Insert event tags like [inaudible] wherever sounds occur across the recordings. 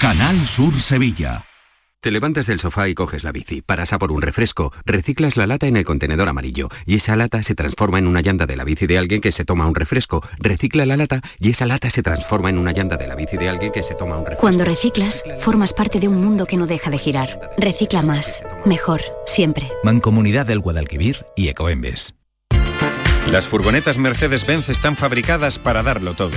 Canal Sur Sevilla. Te levantas del sofá y coges la bici, paras a por un refresco, reciclas la lata en el contenedor amarillo y esa lata se transforma en una llanta de la bici de alguien que se toma un refresco, recicla la lata y esa lata se transforma en una llanta de la bici de alguien que se toma un refresco. Cuando reciclas, formas parte de un mundo que no deja de girar. Recicla más, mejor, siempre. Mancomunidad del Guadalquivir y Ecoembes. Las furgonetas Mercedes-Benz están fabricadas para darlo todo.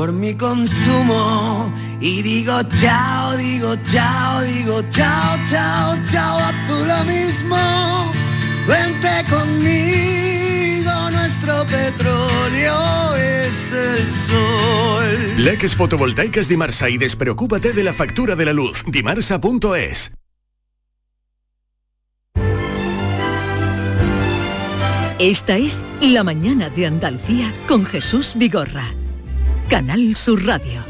por mi consumo y digo chao, digo chao, digo chao, chao, chao, a tú lo mismo. Vente conmigo, nuestro petróleo es el sol. Leques fotovoltaicas Dimarsa y despreocúpate de la factura de la luz. Dimarsa.es. Esta es La Mañana de Andalucía con Jesús Vigorra. Canal Sur Radio.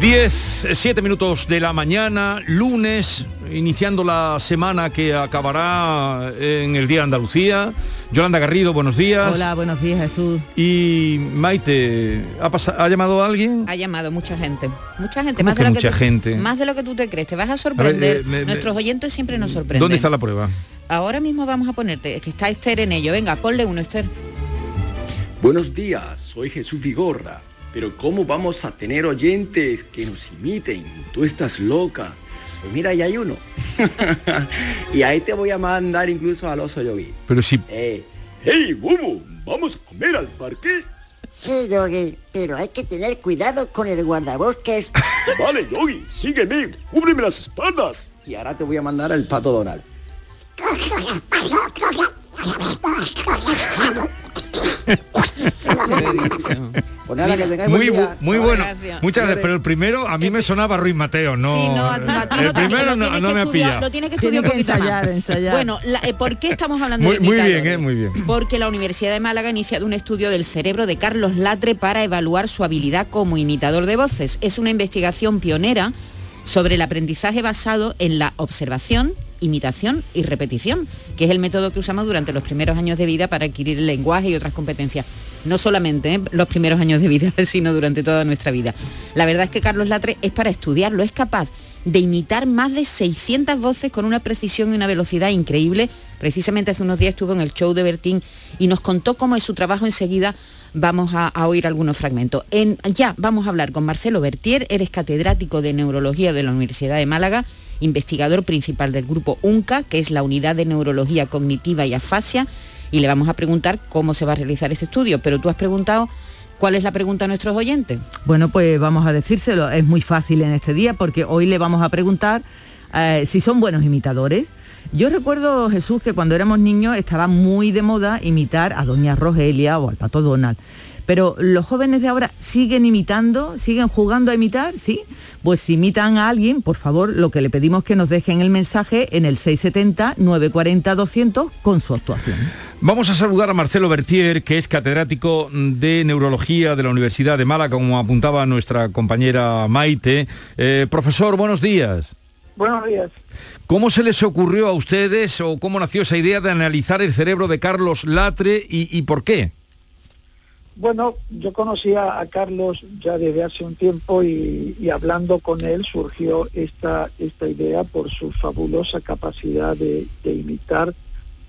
10, 7 minutos de la mañana, lunes, iniciando la semana que acabará en el Día de Andalucía. Yolanda Garrido, buenos días. Hola, buenos días Jesús. Y Maite, ¿ha, ¿ha llamado a alguien? Ha llamado mucha gente. Mucha gente. ¿Cómo Más que de, lo mucha tú, gente? más de lo que tú te crees. Te vas a sorprender. eh, me- Nuestros oyentes siempre nos sorprenden. ¿Dónde está la prueba? Ahora mismo vamos a ponerte. Es que está Esther en ello. Venga, ponle uno, Esther. Buenos días, soy Jesús Vigorra. Pero ¿cómo vamos a tener oyentes que nos imiten? Tú estás loca. Pues mira, ya hay uno. [laughs] y ahí te voy a mandar incluso al oso yogi. Pero si... Eh, ¡Hey, Bubu! ¿Vamos a comer al parque? Sí, Yogi, pero hay que tener cuidado con el guardabosques. [laughs] Vale, Yogi, sígueme, cúbreme las espaldas. Y ahora te voy a mandar al pato Donald. Muy, buen bu- día. muy Muchas bueno, gracias. muchas gracias, pero el primero a mí me sonaba Ruiz Mateo, no. Sí, no, a- a ti el primero lo no, no que me ha. Lo tienes que estudiar un Tiene que poquito ensayar, más. ensayar. Bueno, la- eh, ¿por qué estamos hablando Muy, de muy bien, eh, muy bien. Porque la Universidad de Málaga ha iniciado un estudio del cerebro de Carlos Latre para evaluar su habilidad como imitador de voces. Es una investigación pionera sobre el aprendizaje basado en la observación, imitación y repetición, que es el método que usamos durante los primeros años de vida para adquirir el lenguaje y otras competencias. No solamente ¿eh? los primeros años de vida, [laughs] sino durante toda nuestra vida. La verdad es que Carlos Latre es para estudiarlo, es capaz de imitar más de 600 voces con una precisión y una velocidad increíble. Precisamente hace unos días estuvo en el show de Bertín y nos contó cómo es su trabajo enseguida. Vamos a, oír algunos fragmentos. En, ya vamos a hablar con Marcelo Bertier, eres catedrático de Neurología de la Universidad de Málaga, investigador principal del grupo UNCA, que es la Unidad de Neurología Cognitiva y Afasia, y le vamos a preguntar cómo se va a realizar este estudio. Pero tú has preguntado cuál es la pregunta a nuestros oyentes. Bueno, pues vamos a decírselo. Es muy fácil en este día porque hoy le vamos a preguntar eh, si son buenos imitadores. Yo recuerdo, Jesús, que cuando éramos niños estaba muy de moda imitar a Doña Rogelia o al Pato Donald. Pero los jóvenes de ahora siguen imitando, siguen jugando a imitar, ¿sí? Pues si imitan a alguien, por favor, lo que le pedimos que nos dejen el mensaje en el 670-940-200 con su actuación. Vamos a saludar a Marcelo Bertier, que es catedrático de Neurología de la Universidad de Málaga, como apuntaba nuestra compañera Maite. Eh, profesor, buenos días. Buenos días. ¿Cómo se les ocurrió a ustedes o cómo nació esa idea de analizar el cerebro de Carlos Latre y, y por qué? Bueno, yo conocía a Carlos ya desde hace un tiempo y, y hablando con él surgió esta, esta idea por su fabulosa capacidad de, de imitar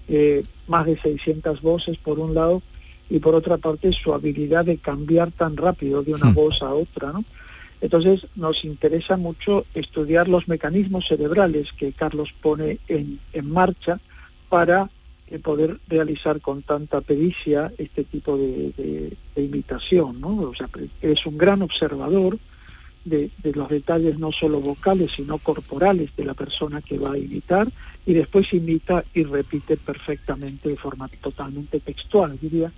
eh, más de 600 voces por un lado y por otra parte su habilidad de cambiar tan rápido de una voz a otra, ¿no? Entonces nos interesa mucho estudiar los mecanismos cerebrales que Carlos pone en, en marcha para poder realizar con tanta pericia este tipo de, imitación, ¿no? O sea, es un gran observador de, de los detalles no solo vocales, sino corporales de la persona que va a imitar y después imita y repite perfectamente de forma totalmente textual, diría,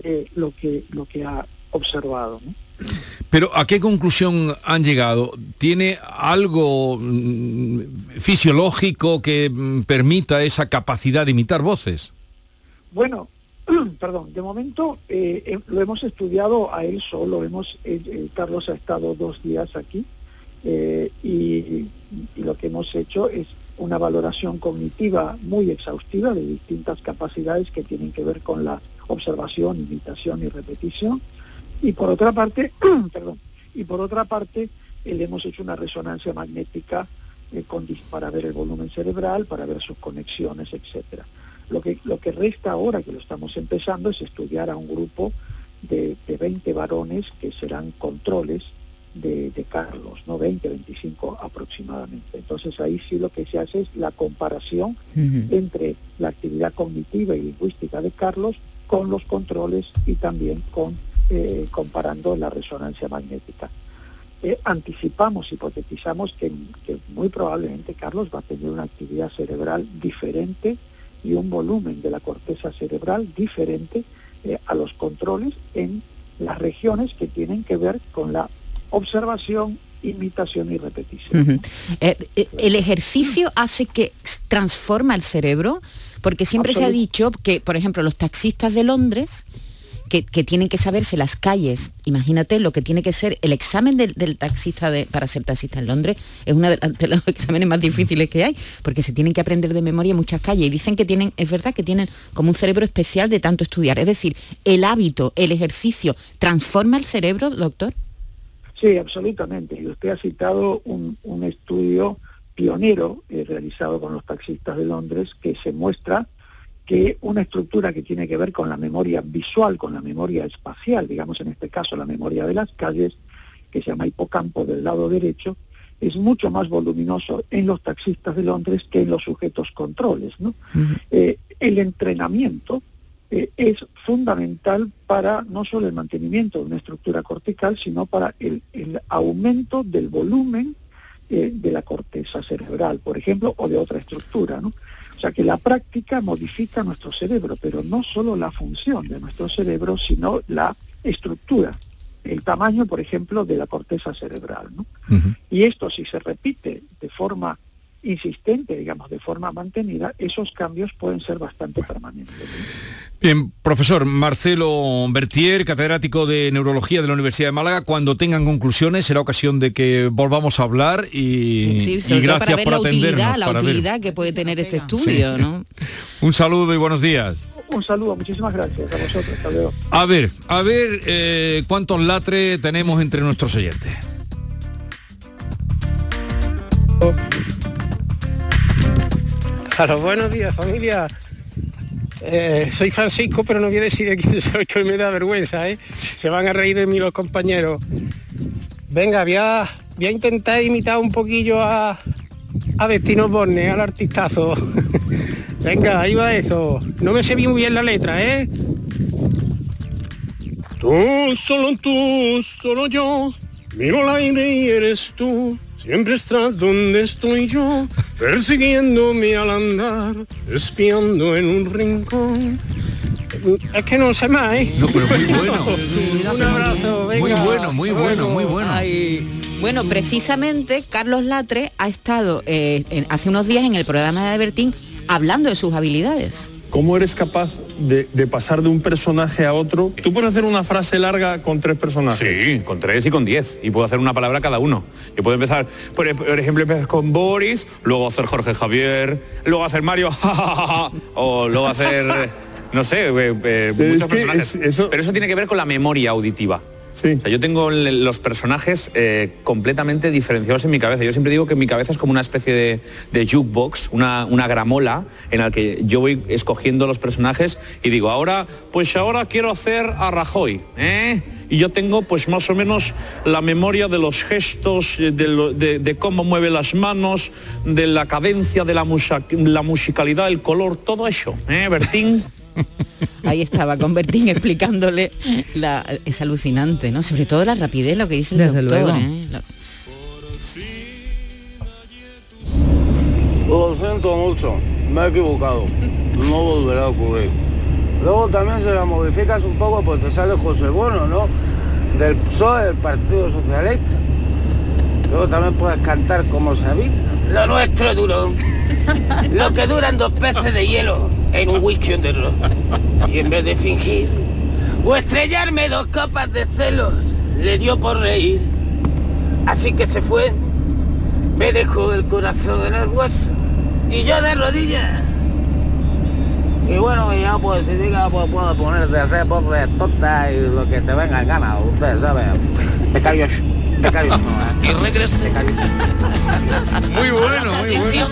eh, lo, que, lo que ha observado. Pero ¿a qué conclusión han llegado? ¿Tiene algo mm, fisiológico que mm, permita esa capacidad de imitar voces? Bueno, [clears throat] perdón, de momento eh, eh, lo hemos estudiado a él solo, hemos, eh, Carlos ha estado dos días aquí y lo que hemos hecho es una valoración cognitiva muy exhaustiva de distintas capacidades que tienen que ver con la observación, imitación y repetición. Y por otra parte, [clears throat] perdón, y por otra parte, eh, le hemos hecho una resonancia magnética eh, con para ver el volumen cerebral, para ver sus conexiones, etcétera. Lo que, lo que resta ahora, que lo estamos empezando, es estudiar a un grupo de, de 20 varones que serán controles de, de Carlos, ¿no? 20, 25 aproximadamente. Entonces ahí sí lo que se hace es la comparación entre la actividad cognitiva y lingüística de Carlos con los controles y también con eh, comparando la resonancia magnética. Eh, anticipamos, hipotetizamos que, que muy probablemente Carlos va a tener una actividad cerebral diferente y un volumen de la corteza cerebral diferente eh, a los controles en las regiones que tienen que ver con la observación, imitación y repetición. Eh, eh, ¿El ejercicio hace que transforma el cerebro? Porque siempre se ha dicho que, por ejemplo, los taxistas de Londres, que, tienen que saberse las calles, imagínate lo que tiene que ser el examen del, taxista de- para ser taxista en Londres, es uno de, de los [laughs] exámenes más difíciles que hay, porque se tienen que aprender de memoria muchas calles y dicen que tienen, es verdad que tienen como un cerebro especial de tanto estudiar. Es decir, el hábito, el ejercicio, ¿transforma el cerebro, doctor? Sí, absolutamente. Y usted ha citado un, un estudio pionero eh, realizado con los taxistas de Londres que se muestra que una estructura que tiene que ver con la memoria visual, con la memoria espacial, digamos en este caso la memoria de las calles, que se llama hipocampo del lado derecho, es mucho más voluminoso en los taxistas de Londres que en los sujetos controles. ¿no? Eh, el entrenamiento eh, es fundamental para no solo el mantenimiento de una estructura cortical, sino para el, el aumento del volumen eh, de la corteza cerebral, por ejemplo, o de otra estructura. ¿no? O sea que la práctica modifica nuestro cerebro, pero no solo la función de nuestro cerebro, sino la estructura, el tamaño, por ejemplo, de la corteza cerebral. ¿no? Y esto, si se repite de forma insistente, digamos, de forma mantenida, esos cambios pueden ser bastante permanentes. Bien, profesor Marcelo Bertier, catedrático de Neurología de la Universidad de Málaga, cuando tengan conclusiones será ocasión de que volvamos a hablar y, Sí, y sobre todo gracias para ver por la atendernos. utilidad, la para ver. utilidad que puede tener este estudio, Sí. ¿no? [laughs] Un saludo y buenos días. Un saludo, muchísimas gracias a vosotros. Hasta luego. A ver, a ver eh, cuántos latre tenemos entre nuestros oyentes. Claro, buenos días familia. Eh, soy Francisco, pero no voy a decir de quién soy, que me da vergüenza, ¿eh? Se van a reír de mí los compañeros. Venga, voy a intentar imitar un poquillo a, a Destino Borne, al artistazo. [laughs] Venga, ahí va eso. No me sé bien muy bien la letra, ¿eh? Tú, solo tú, solo yo, miro la aire y eres tú. Siempre estás donde estoy yo, persiguiéndome al andar, espiando en un rincón. Es que no sé más, ¿eh? No, pero muy bueno. [laughs] un abrazo, venga. Muy bueno, muy bueno, muy bueno. Ay, bueno, precisamente Carlos Latre ha estado eh, en- hace unos días en el programa de Bertín hablando de sus habilidades. ¿Cómo eres capaz de, de pasar de un personaje a otro? ¿Tú puedes hacer una frase larga con tres personajes? Sí, con tres y con diez. Y puedo hacer una palabra cada uno. Yo puedo empezar, por, por ejemplo, empezar con Boris, luego hacer Jorge Javier, luego hacer Mario, [laughs] o luego hacer no sé, eh, eh, muchos personajes. Pero eso tiene que ver con la memoria auditiva. O sea, yo tengo los personajes eh, completamente diferenciados en mi cabeza. Yo siempre digo que mi cabeza es como una especie de, de jukebox, una, una gramola en la que yo voy escogiendo los personajes y digo, ahora, pues ahora quiero hacer a Rajoy, ¿eh? Y yo tengo pues más o menos la memoria de los gestos, eh, de, lo- de- de cómo mueve las manos, de la cadencia, de la, musa- la musicalidad, el color, todo eso, ¿eh, Bertín? [laughs] Ahí estaba con Bertín [laughs] explicándole la, es alucinante, ¿no? Sobre todo la rapidez, lo que dice el Desde doctor, luego. ¿eh? Lo- Lo siento mucho, me he equivocado. No volverá a ocurrir. Luego también se la modificas un poco, pues te sale José Bono, ¿no? Del PSOE, del Partido Socialista. Luego también puedes cantar como Sabina. Lo nuestro duró. [laughs] Lo que duran dos peces de hielo en un whisky on the road. Y en vez de fingir o estrellarme dos copas de celos, le dio por reír. Así que se fue, me dejó el corazón en el hueso y yo de rodillas. Y bueno, ya pues si diga, pues puedo poner de hacer voz de tonta y lo que te venga en gana, usted sabe. Becarios, becarios no, ¿eh? Y regresé. Muy bueno, muy bueno.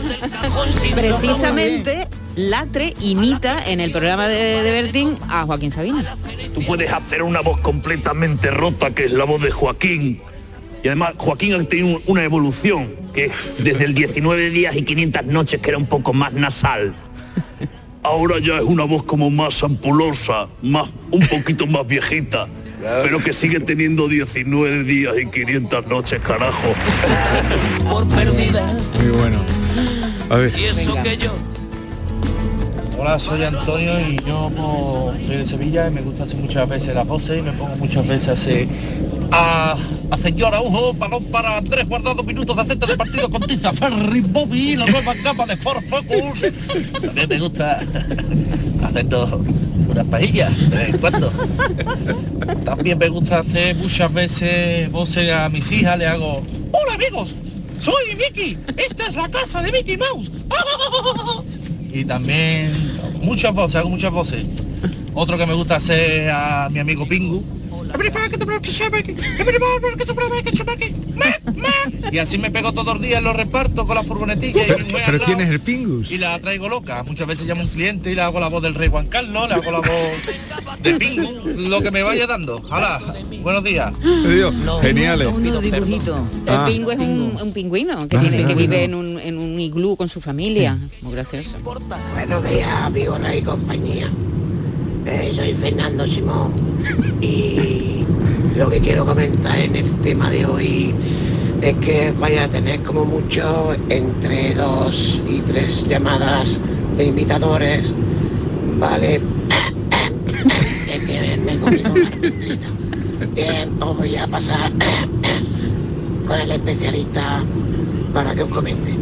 Precisamente Latre imita en el programa de, de Bertín a Joaquín Sabina. Tú puedes hacer una voz completamente rota, que es la voz de Joaquín. Y además Joaquín ha tenido una evolución, que desde el 19 días y 500 noches, que era un poco más nasal. Ahora ya es una voz como más ampulosa, más, un poquito más viejita. Pero que sigue teniendo 19 días y 500 noches, carajo. Por perdida. Muy bueno. A ver. Y eso que yo Hola, soy Antonio y yo soy de Sevilla y me gusta hacer muchas veces las voces y me pongo muchas veces a hacer a, a señor Araujo, balón para tres guardados minutos de acento de partido con Tiza Ferry Bobby, la nueva capa de Ford Focus. También me gusta haciendo unas pajillas de vez en cuando. También me gusta hacer muchas veces voces a mis hijas, le hago Hola amigos, soy Mickey, esta es la casa de Mickey Mouse. [laughs] y también muchas voces, hago muchas voces. Otro que me gusta hacer a mi amigo Pingu. Y así me pego todos los días, lo reparto con la furgonetilla. y mujer al ¿Pero quién es el Pingus? Y la traigo loca. Muchas veces llamo a un cliente y le hago la voz del rey Juan Carlos, le hago la voz de Pingu, lo que me vaya dando. Hala, buenos días. Dios, geniales. El Ah. pingo es un, un pingüino que, Ah, tiene, que claro. vive en un, en un iglú con su familia. Muy gracioso. Buenos días, amigos y compañía. Eh, soy Fernando Simón y lo que quiero comentar en el tema de hoy es que vaya a tener como mucho entre dos y tres llamadas de imitadores, ¿vale? es [coughs] que me he comido una. Bien, os voy a pasar [coughs] con el especialista para que os comente.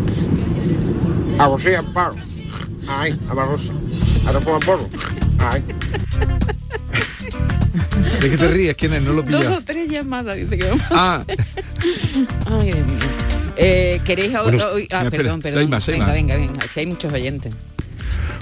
A vos sí, Amparo. Ay, a Barroso. A pongan porro. Ay. [laughs] ¿De qué te ríes? ¿Quién es? No lo Dos pilla. o tres llamadas, dice que vamos. Ah, Ay, Dios mío. Eh, ¿Queréis ahora? Ah, espera, perdón, hay perdón. más, hay venga, más. venga, venga. Si hay muchos oyentes.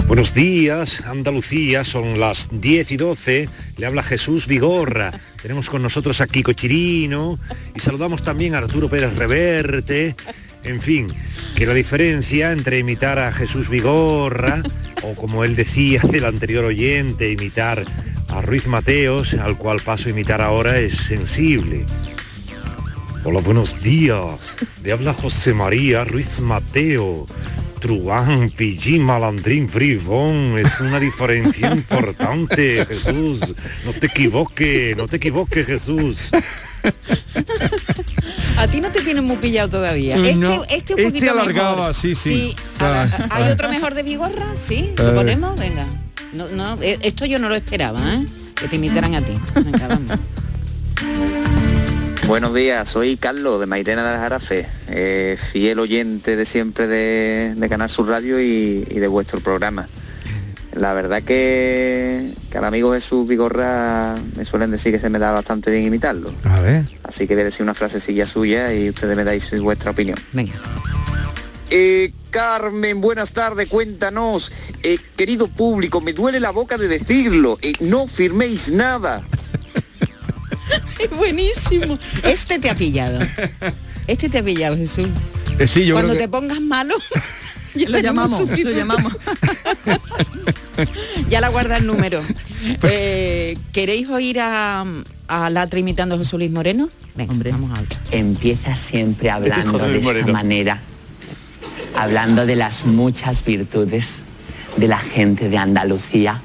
Buenos días, Andalucía, son las 10 y 12, le habla Jesús Vigorra, tenemos con nosotros a Kiko Chirino y saludamos también a Arturo Pérez Reverte, en fin, que la diferencia entre imitar a Jesús Vigorra o como él decía el anterior oyente, imitar a Ruiz Mateos, al cual paso a imitar ahora, es sensible. Hola, buenos días. Le habla José María Ruiz Mateo. Truán, Pillín, Malandrín, Fribón. Es una diferencia importante, Jesús. No te equivoques, no te equivoques, Jesús. A ti no te tienen muy pillado todavía. No, este, este un este poquito alargaba, mejor. sí, sí. a- Ah, ¿Hay ah. otro mejor de Vigorra? Sí. Eh. ¿Lo ponemos? Venga. No, no, eh, esto yo no lo esperaba, ¿eh? Que te imitaran a ti. Venga, vamos. Buenos días, soy Carlos de Mairena de Jarafe, eh, fiel oyente de siempre de, de Canal Sur Radio y, y de vuestro programa. La verdad que, que al amigo Jesús Vigorra me suelen decir que se me da bastante bien imitarlo. A ver. Así que voy a decir una frasecilla suya y ustedes me dais vuestra opinión. Venga. Eh, Carmen, buenas tardes, cuéntanos. Eh, querido público, me duele la boca de decirlo. eh, no firméis nada. [laughs] Es buenísimo. Este te ha pillado. Este te ha pillado, Jesús. Eh, sí, yo Cuando creo te que- pongas malo, [laughs] [laughs] ya Lo llamamos, lo llamamos. [laughs] ya la guarda el número. Eh, ¿Queréis oír a, a Latre imitando a José Luis Moreno? Venga, vamos a ver. Empieza siempre hablando de esta manera, hablando de las muchas virtudes de la gente de Andalucía,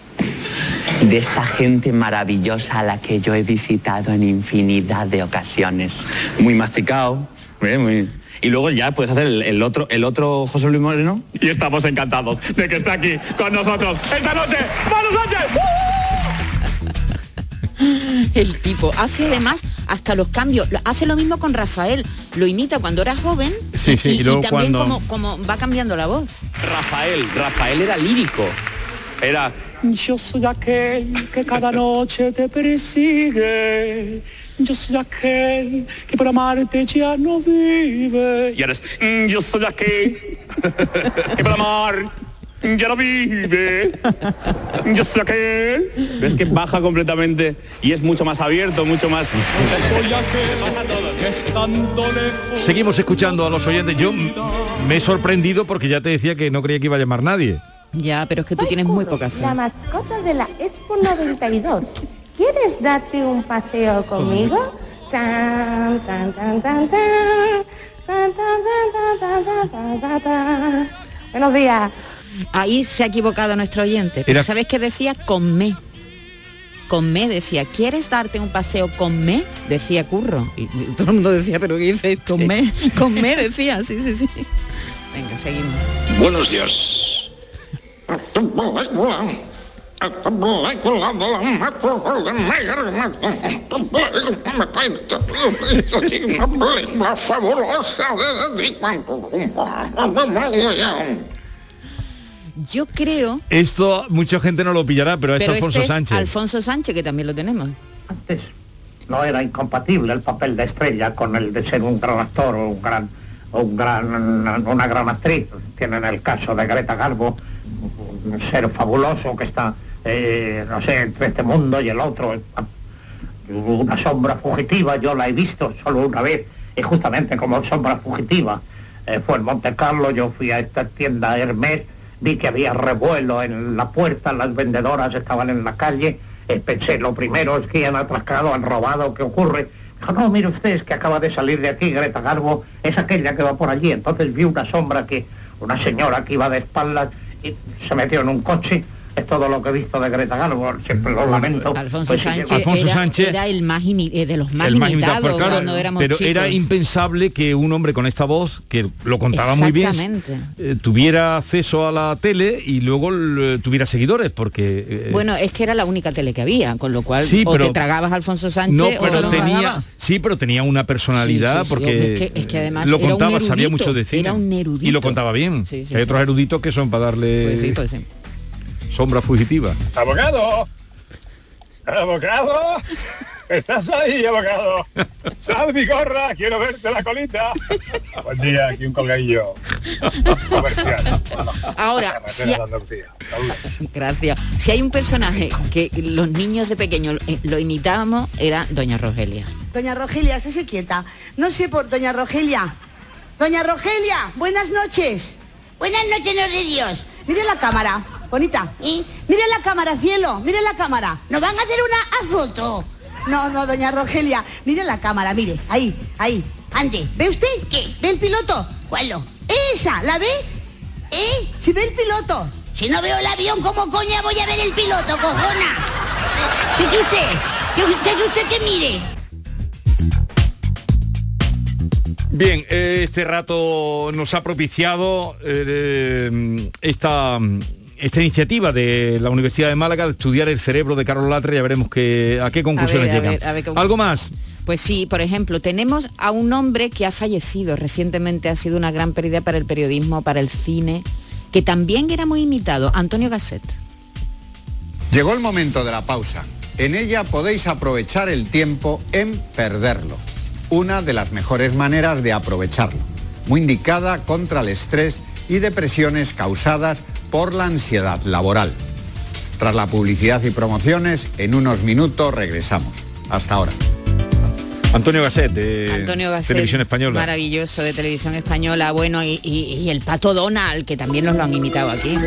de esta gente maravillosa a la que yo he visitado en infinidad de ocasiones. Muy masticado. Muy- Y luego ya puedes hacer el, el otro, el otro José Luis Moreno. Y estamos encantados de que esté aquí con nosotros esta noche. ¡Manu Sánchez! [laughs] El tipo hace además hasta los cambios. Hace lo mismo con Rafael. Lo imita cuando era joven Sí, sí, y, y luego también cuando- como, como va cambiando la voz. Rafael, Rafael era lírico. Era Yo soy aquel que cada noche te persigue. Yo soy aquel que por amarte ya no vive. Y ahora es, "Mm, yo soy aquel que para amar ya no vive. Yo soy aquel. ¿Ves que baja completamente y es mucho más abierto, mucho más... Seguimos escuchando a los oyentes. Yo me he sorprendido porque ya te decía que no creía que iba a llamar nadie. Ya, pero es que tú tienes muy poca fe. La mascota de la Expo 92. ¿Quieres darte un paseo conmigo? Tan, tan, tan, tan, tan. Tan, tan, tan, tan, tan, tan, tan, tan. Buenos días. Ahí se ha equivocado nuestro oyente. Pero Era- ¿sabes qué decía? Con me. Con me decía, ¿quieres darte un paseo con me? Decía Curro. Y, y todo el mundo decía, pero ¿qué dice? Con me. con me decía, sí, sí, sí. Venga, seguimos. Buenos días. Yo creo... Esto mucha gente no lo pillará, pero es pero Alfonso este es Sánchez. Alfonso Sánchez, que también lo tenemos. no era incompatible el papel de estrella con el de ser un gran actor o un gran o un gran una gran actriz tienen el caso de Greta Garbo un ser fabuloso que está eh, no sé entre este mundo y el otro una sombra fugitiva yo la he visto solo una vez y justamente como sombra fugitiva eh, fue en Monte Carlo yo fui a esta tienda Hermes vi que había revuelo en la puerta las vendedoras estaban en la calle pensé, lo primero es que han atracado, han robado, ¿qué ocurre? Dijo, no, mire usted, es que acaba de salir de aquí, Greta Garbo, es aquella que va por allí. Entonces vi una sombra que, una señora que iba de espaldas se metió en un coche. Es todo lo que he visto de Greta Garbo, siempre lo lamento. Alfonso Pues sí, Sánchez, Alfonso era, Sánchez- era el más eh, de los más El más imitados imitado, claro, cuando éramos pero chicos. era impensable que un hombre con esta voz, que lo contaba muy bien, eh, tuviera acceso a la tele y luego eh, tuviera seguidores, porque... eh, Bueno, es que era la única tele que había, con lo cual Sí, o pero- te tragabas a Alfonso Sánchez no, o pero no tenía, sí, pero tenía una personalidad Sí, sí, sí, porque es que- es que además lo contaba, sabía mucho de cine era un erudito. y lo contaba bien. Sí, sí, Hay sí. otros eruditos que son para darle Pues sí, pues sí. Sombra fugitiva. ¡Abogado! ¡Abogado! ¿Estás ahí, abogado? ¡Sal mi gorra! ¡Quiero verte la colita! Buen día, aquí un colgadillo comercial. Ahora, si ha-. Gracias. Si hay un personaje que los niños de pequeños eh, lo imitábamos, era Doña Rogelia. Doña Rogelia, estése quieta. No sé por Doña Rogelia. Doña Rogelia, buenas noches. Buenas noches, no de Dios. Mire la cámara, bonita. Mire la cámara, cielo, mire la cámara. Nos van a hacer una foto. No, no, doña Rogelia. Mire la cámara, mire. Ahí, ahí. Ande. ¿Ve usted? ¿Qué? ¿Ve el piloto? ¿Cuál? Esa, ¿la ve? ¿Eh? Si ve el piloto. Si no veo el avión, ¿cómo coña voy a ver el piloto, cojona? ¿Qué que usted? ¿Qué, qué que usted que mire? Bien, eh, este rato nos ha propiciado eh, esta, esta iniciativa de la Universidad de Málaga de estudiar el cerebro de Carlos Latre. Ya veremos que, a qué conclusiones A ver, a llegan. ver, a ver cómo- ¿Algo más? Pues sí, por ejemplo, tenemos a un hombre que ha fallecido recientemente, ha sido una gran pérdida para el periodismo, para el cine, que también era muy imitado, Antonio Gasset. Llegó el momento de la pausa. En ella podéis aprovechar el tiempo en perderlo. Una de las mejores maneras de aprovecharlo. Muy indicada contra el estrés y depresiones causadas por la ansiedad laboral. Tras la publicidad y promociones, en unos minutos regresamos. Hasta ahora. Antonio Gasset, de Antonio Gasset, Televisión Española. Maravilloso de Televisión Española, bueno, y, y- y el Pato Donald, que también nos lo han imitado aquí.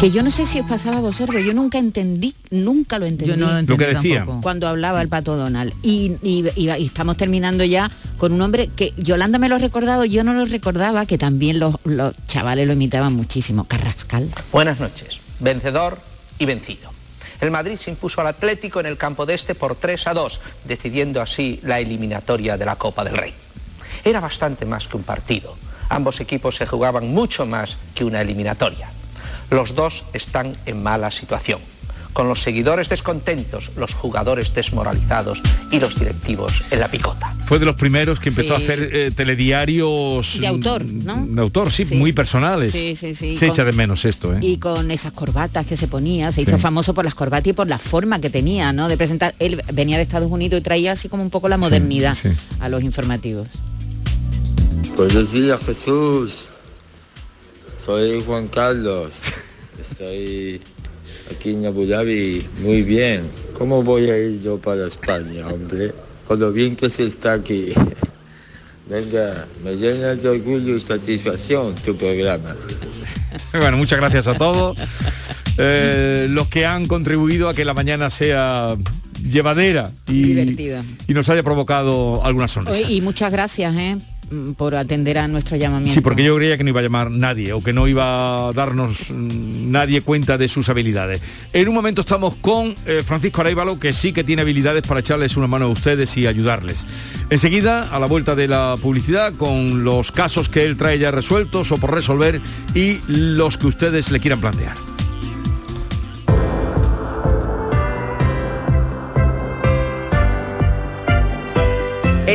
Que yo no sé si os pasaba a vosotros, yo nunca entendí, nunca lo entendí. Yo no lo entendí Lo que decía. tampoco. Cuando hablaba el Pato Donald. Y, y- y- y estamos terminando ya con un hombre que Yolanda me lo ha recordado, yo no lo recordaba, que también los, los chavales lo imitaban muchísimo. Carrascal. Buenas noches. Vencedor y vencido. El Madrid se impuso al Atlético en el campo de este por 3 a 2, decidiendo así la eliminatoria de la Copa del Rey. Era bastante más que un partido. Ambos equipos se jugaban mucho más que una eliminatoria. Los dos están en mala situación, con los seguidores descontentos, los jugadores desmoralizados y los directivos en la picota. Fue de los primeros que empezó Sí. a hacer eh, telediarios De autor, ¿no? de autor, sí, Sí, muy sí. personales. Sí, sí, sí. Se Con- echa de menos esto, ¿eh? Y con esas corbatas que se ponía, se hizo famoso por las corbatas y por la forma que tenía, ¿no? De presentar. Él venía de Estados Unidos y traía así como un poco la modernidad sí. a los informativos. Buenos días Jesús. Soy Juan Carlos. Estoy aquí en Abu Dhabi. Muy bien. ¿Cómo voy a ir yo para España, hombre? Con lo bien que se está aquí. [laughs] Venga, me llena de orgullo y satisfacción tu programa. [laughs] Bueno, muchas gracias a todos. Eh, los que han contribuido a que la mañana sea llevadera y, Divertida. y nos haya provocado alguna sonrisa. Oye, y muchas gracias, ¿eh? Mm, por atender a nuestro llamamiento. Sí, porque yo creía que no iba a llamar nadie o que no iba a darnos mm, nadie cuenta de sus habilidades. En un momento estamos con eh, Francisco Aráibalo, que sí que tiene habilidades para echarles una mano a ustedes y ayudarles. Enseguida, a la vuelta de la publicidad, con los casos que él trae ya resueltos o por resolver y los que ustedes le quieran plantear.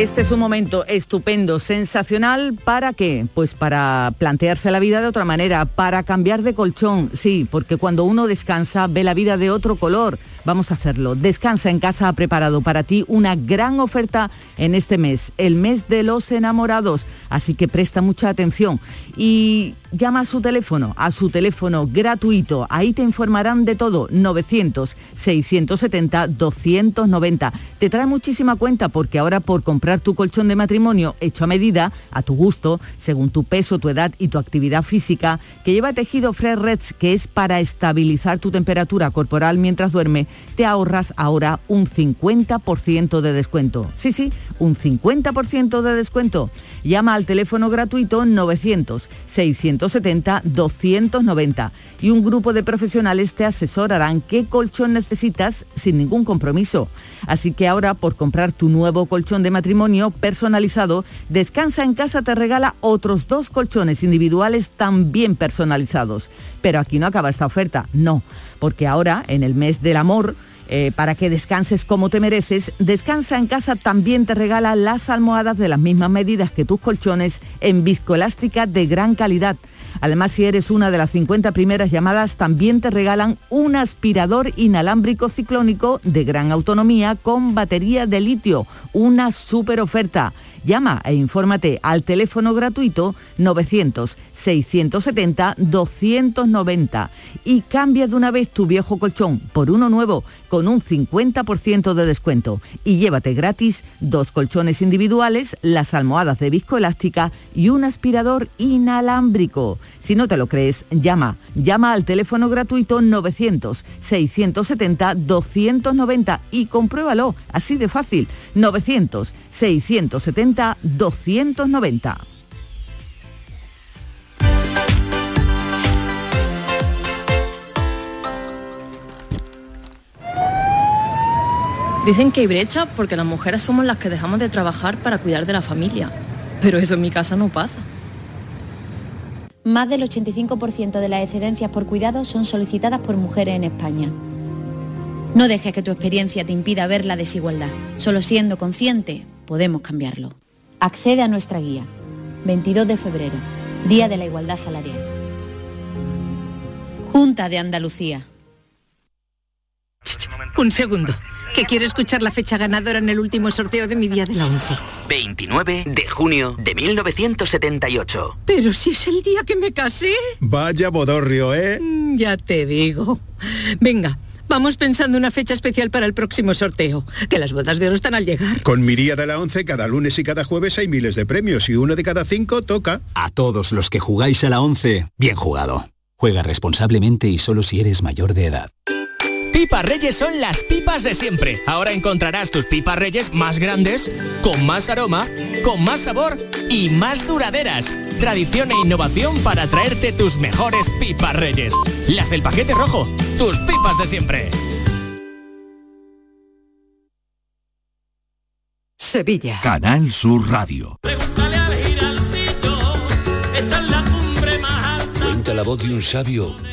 Este es un momento estupendo, sensacional, ¿para qué? Pues para plantearse la vida de otra manera, para cambiar de colchón, sí, porque cuando uno descansa ve la vida de otro color. Vamos a hacerlo. Descansa en casa ha preparado para ti una gran oferta en este mes, el mes de los enamorados, así que presta mucha atención y llama a su teléfono, a su teléfono gratuito, ahí te informarán de todo, 900 670 290. Te trae muchísima cuenta porque ahora por comprar tu colchón de matrimonio hecho a medida, a tu gusto, según tu peso, tu edad y tu actividad física, que lleva tejido Fresh Reds, que es para estabilizar tu temperatura corporal mientras duerme, te ahorras ahora un 50% de descuento. Sí, sí, un 50% de descuento. Llama al teléfono gratuito 900 670 290 y un grupo de profesionales te asesorarán qué colchón necesitas sin ningún compromiso. Así que ahora por comprar tu nuevo colchón de matrimonio personalizado, Descansa en casa te regala otros dos colchones individuales también personalizados. Pero aquí no acaba esta oferta, no, porque ahora en el mes del amor eh, para que descanses como te mereces, Descansa en casa también te regala las almohadas de las mismas medidas que tus colchones en viscoelástica de gran calidad. Además, si eres una de las 50 primeras llamadas, también te regalan un aspirador inalámbrico ciclónico de gran autonomía con batería de litio. Una super oferta. Llama e infórmate al teléfono gratuito 900-670-290 y cambia de una vez tu viejo colchón por uno nuevo con un 50% de descuento y llévate gratis dos colchones individuales, las almohadas de viscoelástica y un aspirador inalámbrico. Si no te lo crees, llama. Llama al teléfono gratuito 900-670-290 y compruébalo, así de fácil. 900-670-290. Dicen que hay brecha porque las mujeres somos las que dejamos de trabajar para cuidar de la familia. Pero eso en mi casa no pasa. Más del 85% de las excedencias por cuidado son solicitadas por mujeres en España. No dejes que tu experiencia te impida ver la desigualdad. Solo siendo consciente podemos cambiarlo. Accede a nuestra guía. 22 de febrero, Día de la Igualdad Salarial. Junta de Andalucía. Un segundo. Que quiero escuchar la fecha ganadora en el último sorteo de mi día de la 11. 29 de junio de 1978. Pero si es el día que me casé. Vaya bodorrio, ¿eh? Mm, Ya te digo. Venga, vamos pensando una fecha especial para el próximo sorteo. Que las bodas de oro están al llegar. Con mi día de la 11, cada lunes y cada jueves hay miles de premios y uno de cada cinco toca. A todos los que jugáis a la 11, bien jugado. Juega responsablemente y solo si eres mayor de edad. Pipas Reyes son las pipas de siempre. Ahora encontrarás tus pipas Reyes más grandes, con más aroma, con más sabor y más duraderas. Tradición e innovación para traerte tus mejores pipas Reyes. Las del paquete rojo, tus pipas de siempre. Sevilla. Canal Sur Radio. Cuenta la voz de un sabio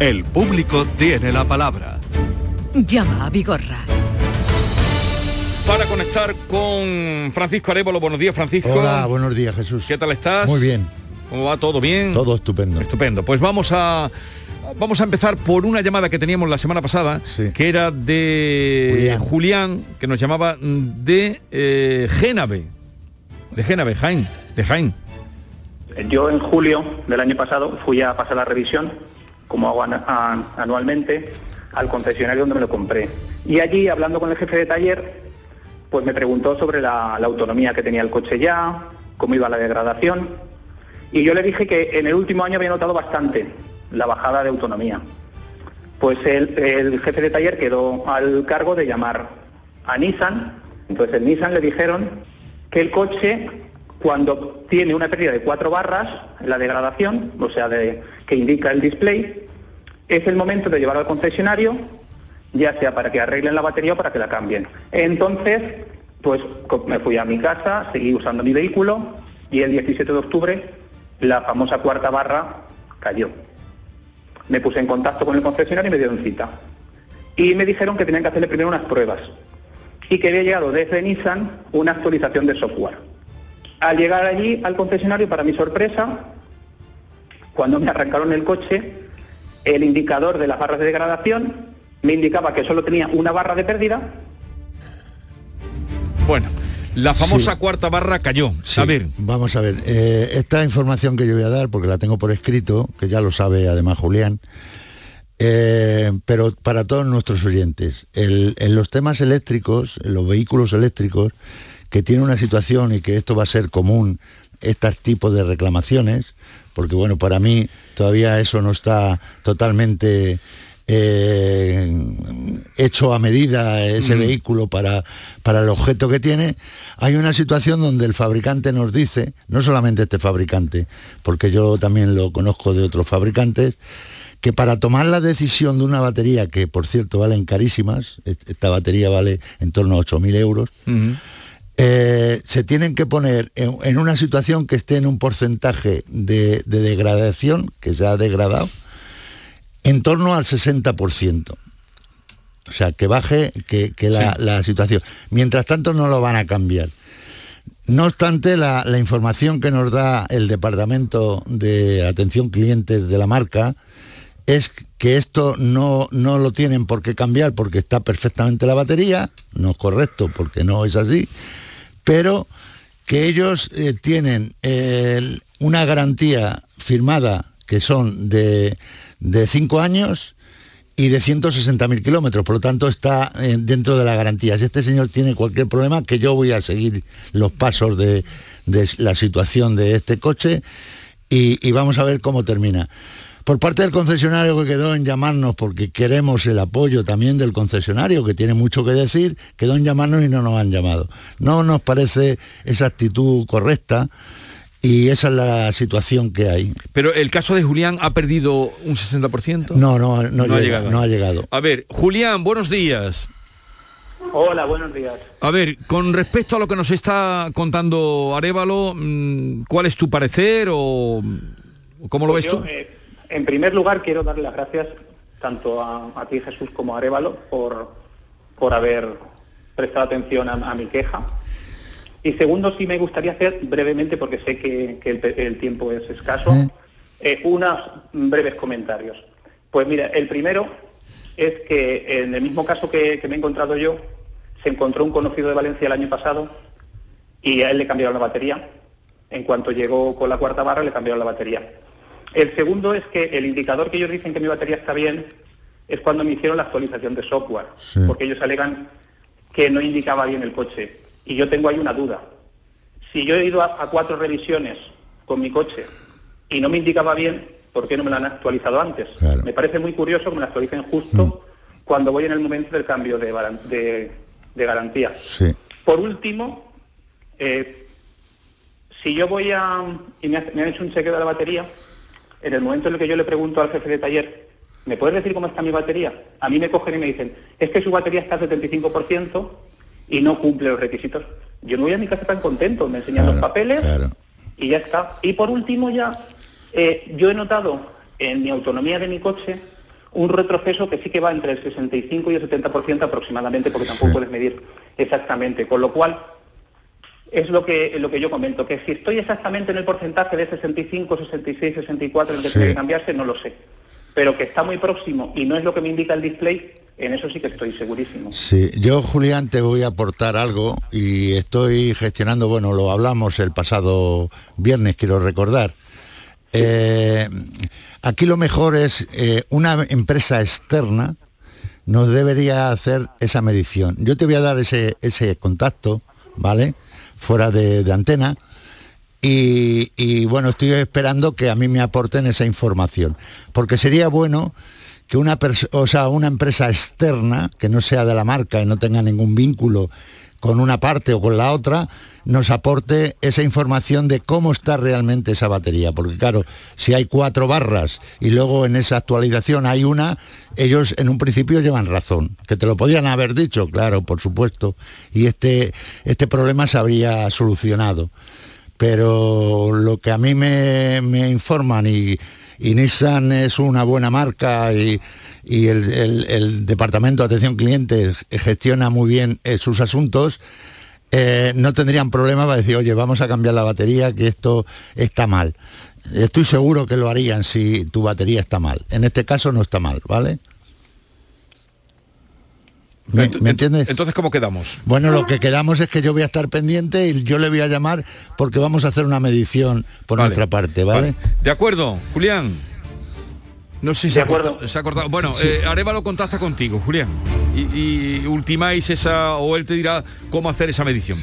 El público tiene la palabra. Llama a Vigorra. Para conectar con Francisco Arevalo. Buenos días, Francisco. Hola, buenos días, Jesús. ¿Qué tal estás? Muy bien. ¿Cómo va? ¿Todo bien? Todo estupendo. Estupendo. Pues vamos a vamos a empezar por una llamada que teníamos la semana pasada, que era de Julián. que nos llamaba de eh, Génave. De Génave, Jaén. De Jaén. Yo en julio del año pasado fui a pasar la revisión, como hago an- an- anualmente, al concesionario donde me lo compré. Y allí, hablando con el jefe de taller, pues me preguntó sobre la, autonomía que tenía el coche ya, cómo iba la degradación. Y yo le dije que en el último año había notado bastante la bajada de autonomía. Pues el, el jefe de taller quedó al cargo de llamar a Nissan. Entonces en Nissan le dijeron que el coche, cuando tiene una pérdida de cuatro barras la degradación, o sea, de, que indica el display, es el momento de llevarlo al concesionario, ya sea para que arreglen la batería o para que la cambien. Entonces, pues me fui a mi casa, seguí usando mi vehículo y el 17 de octubre la famosa cuarta barra cayó. Me puse en contacto con el concesionario y me dieron cita. Y me dijeron que tenían que hacerle primero unas pruebas y que había llegado desde Nissan una actualización de software. Al llegar allí al concesionario, para mi sorpresa, cuando me arrancaron el coche, el indicador de las barras de degradación me indicaba que solo tenía una barra de pérdida Bueno, la famosa Sí. cuarta barra cayó. Sí, A ver, Vamos a ver, eh, esta información que yo voy a dar, porque la tengo por escrito, que ya lo sabe además Julián, eh, pero para todos nuestros oyentes, el- en los temas eléctricos, en los vehículos eléctricos, que tiene una situación y que esto va a ser común, estos tipos de reclamaciones, porque bueno, para mí todavía eso no está totalmente eh, hecho a medida ese Mm. vehículo para, para el objeto que tiene, hay una situación donde el fabricante nos dice, no solamente este fabricante, porque yo también lo conozco de otros fabricantes, que para tomar la decisión de una batería, que por cierto valen carísimas, esta batería vale en torno a 8.000 euros, eh, se tienen que poner en, una situación que esté en un porcentaje de, degradación, que se ha degradado, en torno al 60%. O sea, que baje que, la, situación. Mientras tanto no lo van a cambiar. No obstante, la, información que nos da el Departamento de Atención Clientes de la marca es que esto no, no lo tienen por qué cambiar porque está perfectamente la batería, no es correcto porque no es así, pero que ellos eh, tienen una garantía firmada que son de, de cinco años y de 160.000 kilómetros, por lo tanto está eh, dentro de la garantía. Si este señor tiene cualquier problema, que yo voy a seguir los pasos de, la situación de este coche y vamos a ver cómo termina. Por parte del concesionario que quedó en llamarnos, porque queremos el apoyo también del concesionario, que tiene mucho que decir, quedó en llamarnos y no nos han llamado. No nos parece esa actitud correcta y esa es la situación que hay. Pero el caso de Julián ha perdido un 60%. No, no, no, ha llegado. no ha llegado. A ver, Julián, buenos días. Hola, buenos días. A ver, con respecto a lo que nos está contando Arevalo, mm, ¿cuál es tu parecer o cómo lo pues ves tú? Eh, en primer lugar, quiero darle las gracias tanto a, ti, Jesús, como a Arevalo por, por haber prestado atención a, mi queja. Y segundo, sí me gustaría hacer brevemente, porque sé que, el, tiempo es escaso, eh, unos breves comentarios. Pues mira, el primero es que en el mismo caso que, que me he encontrado yo, se encontró un conocido de Valencia el año pasado y a él le cambiaron la batería. En cuanto llegó con la cuarta barra, le cambiaron la batería. El segundo es que el indicador que ellos dicen que mi batería está bien es cuando me hicieron la actualización de software, porque ellos alegan que no indicaba bien el coche. Y yo tengo ahí una duda. Si yo he ido a, cuatro revisiones con mi coche y no me indicaba bien, ¿por qué no me lo han actualizado antes? Me parece muy curioso que me lo actualicen justo mm. cuando voy en el momento del cambio de, garantía. Por último, eh, si yo voy a... y me, me han hecho un chequeo de la batería, en el momento en el que yo le pregunto al jefe de taller, ¿me puedes decir cómo está mi batería? A mí me cogen y me dicen, es que su batería está al 75% y no cumple los requisitos. Yo no voy a mi casa tan contento, me enseñan los papeles y ya está. Y por último ya, eh, yo he notado en mi autonomía de mi coche un retroceso que sí que va entre el 65 y el 70% aproximadamente, porque tampoco puedes medir exactamente. Con lo cual, es lo que, lo que yo comento, que si estoy exactamente en el porcentaje de 65, 66, 64 en el que tiene que cambiarse, no lo sé. Pero que está muy próximo y no es lo que me indica el display, en eso sí que estoy segurísimo. Sí, yo Julián te voy a aportar algo y estoy gestionando, bueno, lo hablamos el pasado viernes, quiero recordar. Eh, aquí lo mejor es eh, una empresa externa nos debería hacer esa medición. Yo te voy a dar ese, ese contacto, ¿vale? Fuera de, antena. Y, bueno, estoy esperando que a mí me aporten esa información, porque sería bueno que una, o sea, una empresa externa, que no sea de la marca y no tenga ningún vínculo con una parte o con la otra, nos aporte esa información de cómo está realmente esa batería. Porque claro, si hay cuatro barras y luego en esa actualización hay una, ellos en un principio llevan razón. Que te lo podían haber dicho, claro, por supuesto. Y este, este problema se habría solucionado. Pero lo que a mí me, me informan y y Nissan es una buena marca y, el, Departamento de Atención Clientes gestiona muy bien eh, sus asuntos, eh, no tendrían problema para decir, oye, vamos a cambiar la batería, que esto está mal. Estoy seguro que lo harían si tu batería está mal. En este caso no está mal, ¿vale? ¿Me, entiendes? Entonces, ¿cómo quedamos? Bueno, lo que quedamos es que yo voy a estar pendiente y yo le voy a llamar porque vamos a hacer una medición por nuestra parte, ¿vale? De acuerdo, Julián. No sé si se, ha se ha cortado. Bueno, eh, Arevalo contacta contigo, Julián. Y, ultimáis esa, o él te dirá cómo hacer esa medición.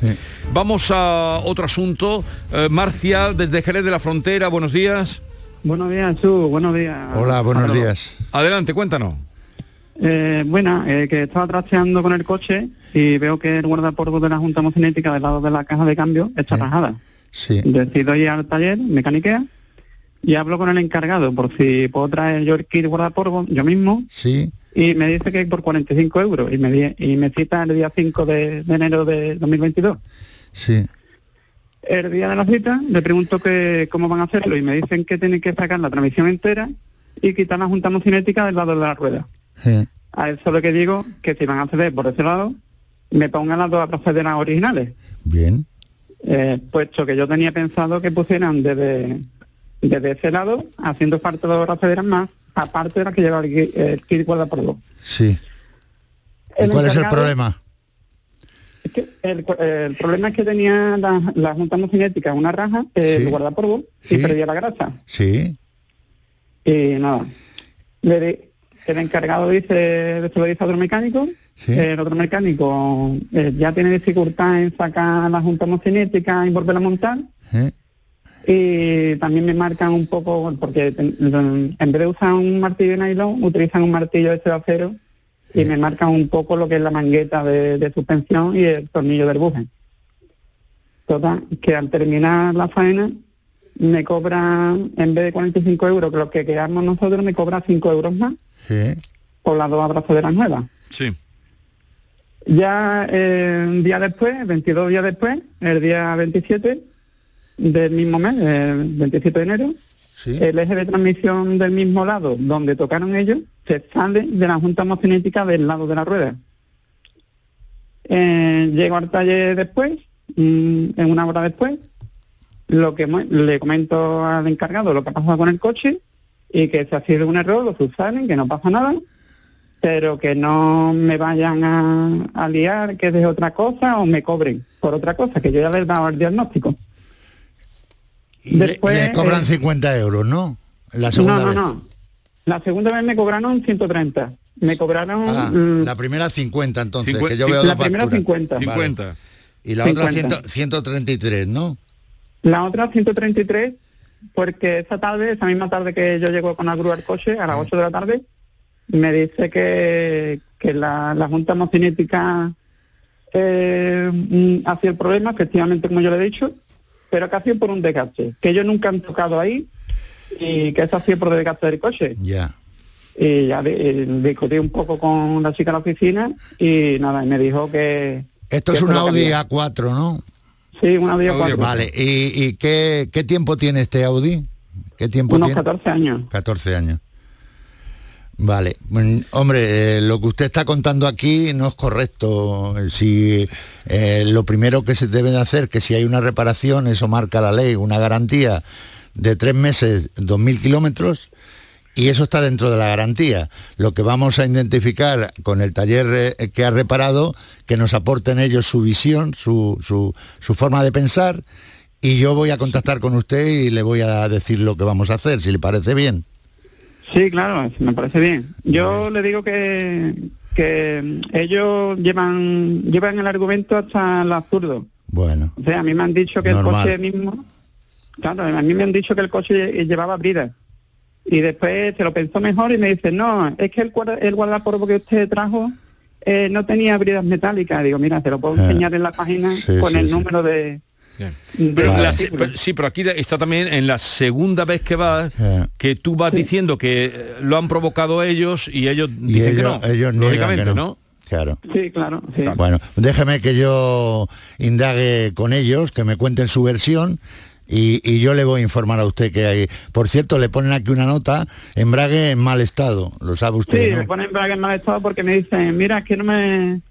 Vamos a otro asunto. Eh, Marcia, desde Jerez de la Frontera, buenos días. Buenos días, Chu, buenos días. Hola, buenos días. Adelante, cuéntanos. Eh, bueno, eh, que estaba trasteando con el coche y veo que el guardapolvo de la junta hemocinética del lado de la caja de cambio está rajada. Sí. Decido ir al taller, mecaniquea, y hablo con el encargado por si puedo traer yo el kit guardapolvo yo mismo. Sí. Y me dice que por 45 euros y me, di- y me cita el día 5 de, de enero de 2022. Sí. El día de la cita le pregunto que cómo van a hacerlo y me dicen que tienen que sacar la transmisión entera y quitar la junta cinética del lado de la rueda. Sí. A eso lo que digo que si van a acceder por ese lado, me pongan las dos procederas originales. Bien. Eh, puesto que yo tenía pensado que pusieran desde, desde ese lado, haciendo falta dos procederas más, aparte de las que lleva el, kit- el kit guardapolvo. Sí. ¿Y El cuál es el problema? Es que el, el problema es que tenía la, la junta cinética una raja, el Sí. guardapolvo, Sí. y perdía la grasa. Sí. Y nada, le el encargado dice, se lo dice a otro mecánico, el otro mecánico eh, ya tiene dificultad en sacar la junta cinética y volverla a montar. ¿Eh? Y también me marcan un poco, porque en vez de usar un martillo de nylon, utilizan un martillo de acero y me marcan un poco lo que es la mangueta de, de suspensión y el tornillo del buje. Total, que al terminar la faena me cobra, en vez de 45 euros, que lo que quedamos nosotros, me cobra 5 euros más Sí. por las dos abrazaderas nuevas. Sí. Ya eh, un día después, 22 días después, el día 27 del mismo mes, el 27 de enero, el eje de transmisión del mismo lado donde tocaron ellos se sale de la junta homocinética del lado de la rueda. Eh, llego al taller después, mm, en una hora después, lo que le comento al encargado lo que ha pasado con el coche y que si ha sido un error lo subsanen, que no pasa nada, pero que no me vayan a, a liar que es de otra cosa o me cobren por otra cosa, que yo ya les he dado el diagnóstico. Y le- Después, le, cobran eh, 50 euros, ¿no? La segunda no, no, vez. no. La segunda vez me cobraron 130. Me cobraron... Ah, mm, la primera 50 entonces, que yo veo la primera facturas. 50. Vale. 50. Y la otra 50. 100 133, ¿no? La otra 133, porque esa tarde, esa misma tarde que yo llego con la grúa al coche, a las 8 de la tarde, me dice que, que la, la Junta Homocinética eh, mm, ha sido el problema, efectivamente, como yo le he dicho, pero que ha sido por un desgaste, que ellos nunca han tocado ahí y que eso ha sido por desgaste del coche. Ya. Y ya eh, discutí un poco con la chica de la oficina y nada, y me dijo que... Esto que es un Audi cambiaba. A4, ¿no? Sí, un Audi A4. Vale, ¿y, y qué, qué tiempo tiene este Audi? ¿Qué tiempo Unos tiene? 14 años. 14 años. Vale, Mm, hombre, eh, lo que usted está contando aquí no es correcto. Si eh, lo primero que se debe de hacer, que si hay una reparación, eso marca la ley, una garantía de tres meses, dos mil kilómetros, y eso está dentro de la garantía. Lo que vamos a identificar con el taller eh, que ha reparado, que nos aporten ellos su visión, su, su- su forma de pensar, y yo voy a contactar con usted y le voy a decir lo que vamos a hacer, si le parece bien. Sí, claro, me parece bien. Yo le digo que, que ellos llevan llevan el argumento hasta el absurdo. Bueno, O sea, a mí me han dicho que Normal. el coche mismo, claro, a mí me han dicho que el coche lle- llevaba bridas. Y después se lo pensó mejor y me dice, no, es que el, guarda- el guardapolvo que usted trajo eh, no tenía bridas metálicas. Digo, mira, te lo puedo Ah. enseñar en la página Sí, con sí, el sí. número de... Pero la- sí, pero aquí está también en la segunda vez que vas, Eh. que tú vas diciendo que eh, lo han provocado ellos y ellos y dicen ellos, que no. ellos lógicamente, que ¿no? Claro. Sí, claro, sí. Bueno, déjeme que yo indague con ellos, que me cuenten su versión y, y yo le voy a informar a usted que hay. Por cierto, le ponen aquí una nota, embrague en mal estado, lo sabe usted, Sí, ¿no? me ponen braga en mal estado porque me dicen, mira, es que no me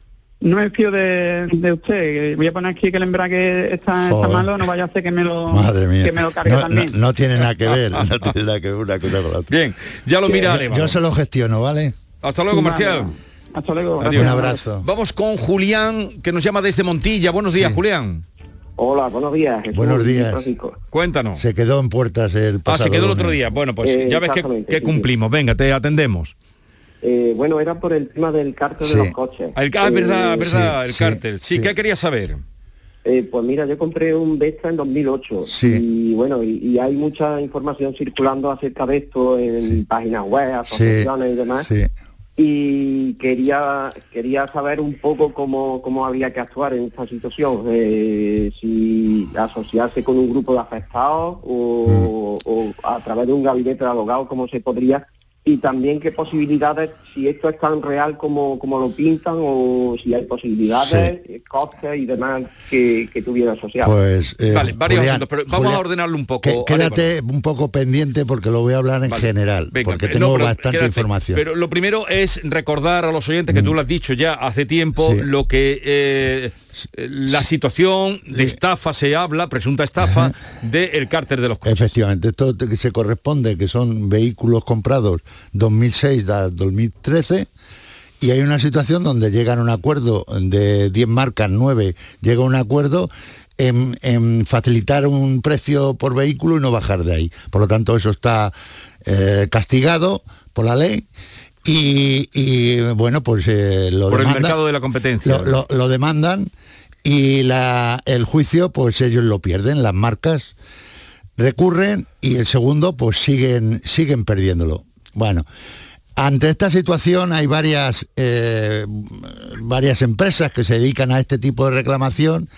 no me fío de, de usted. Voy a poner aquí que el embrague está, está malo, no vaya a ser que me lo, Madre mía. que me lo cargue no, también. no- no tiene nada que ver, [laughs] no tiene nada que ver una cosa con la otra. Bien, ya lo Yo- miraremos. Yo, se lo gestiono, ¿vale? Hasta luego, Marcial. Hasta luego. Adiós. Un abrazo. Vamos con Julián, que nos llama desde Montilla. Buenos días, Julián. Hola, buenos días. Jesús Buenos días. Cuéntanos. Se quedó en puertas el Ah, pasado se quedó el otro día. Bueno, pues Eh, ya ves que, exactamente, que sí, cumplimos. Venga, te atendemos. Eh, bueno, era por el tema del cártel Sí. de los coches. El, ah, es verdad, Eh, verdad, sí, el sí, cártel. Sí, sí. ¿qué querías saber? eh, pues mira, yo compré un Vesta en 2008 Sí. y bueno, y, y hay mucha información circulando acerca de esto en páginas web, Sí, asociaciones y demás. Y quería quería saber un poco cómo, cómo había que actuar en esta situación, eh, si asociarse con un grupo de afectados o, o a través de un gabinete de abogados, cómo se podría y también qué posibilidades, si esto es tan real como, como lo pintan o si hay posibilidades, eh, costes y demás que, que tuviera asociado. Pues, eh, Vale, varios Julián, asuntos, pero vamos Julián, a ordenarlo un poco. que- quédate un poco pendiente porque lo voy a hablar en general, Venga, porque tengo no, pero bastante quédate. información. Pero lo primero es recordar a los oyentes que tú lo has dicho ya hace tiempo, lo que eh, la situación de estafa se habla, presunta estafa, del cárter de los coches. Efectivamente, esto se corresponde que son vehículos comprados 2006 a 2013 y hay una situación donde llegan a un acuerdo de 10 marcas, 9, llega a un acuerdo en, en facilitar un precio por vehículo y no bajar de ahí. Por lo tanto, eso está eh, castigado por la ley. Y, y, bueno, pues eh, lo Por el mercado de la competencia. lo, lo- lo demandan y la, el juicio, pues ellos lo pierden, las marcas recurren y el segundo, pues siguen, siguen perdiéndolo. Bueno, ante esta situación hay varias, eh, varias empresas que se dedican a este tipo de reclamación.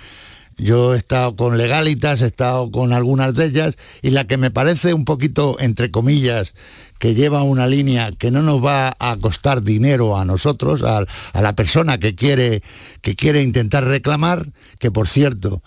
Yo he estado con Legalitas, he estado con algunas de ellas y la que me parece un poquito, entre comillas, que lleva una línea que no nos va a costar dinero a nosotros, a, a la persona que quiere, que quiere intentar reclamar, que por cierto,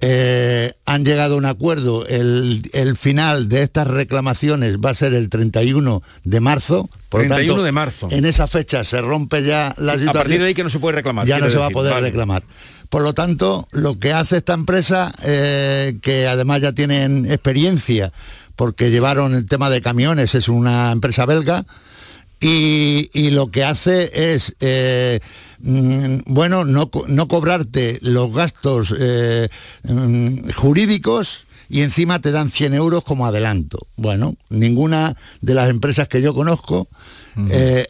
eh, han llegado a un acuerdo. El, el final de estas reclamaciones va a ser el 31 de marzo. Por lo 31 tanto, de marzo. En esa fecha se rompe ya la A situación. partir de ahí que no se puede reclamar. Ya no se va a poder vale. reclamar. Por lo tanto, lo que hace esta empresa, eh, que además ya tienen experiencia, porque llevaron el tema de camiones, es una empresa belga, y, y lo que hace es, eh, mm, bueno, no, no cobrarte los gastos eh, mm, jurídicos y encima te dan 100 euros como adelanto. Bueno, ninguna de las empresas que yo conozco eh,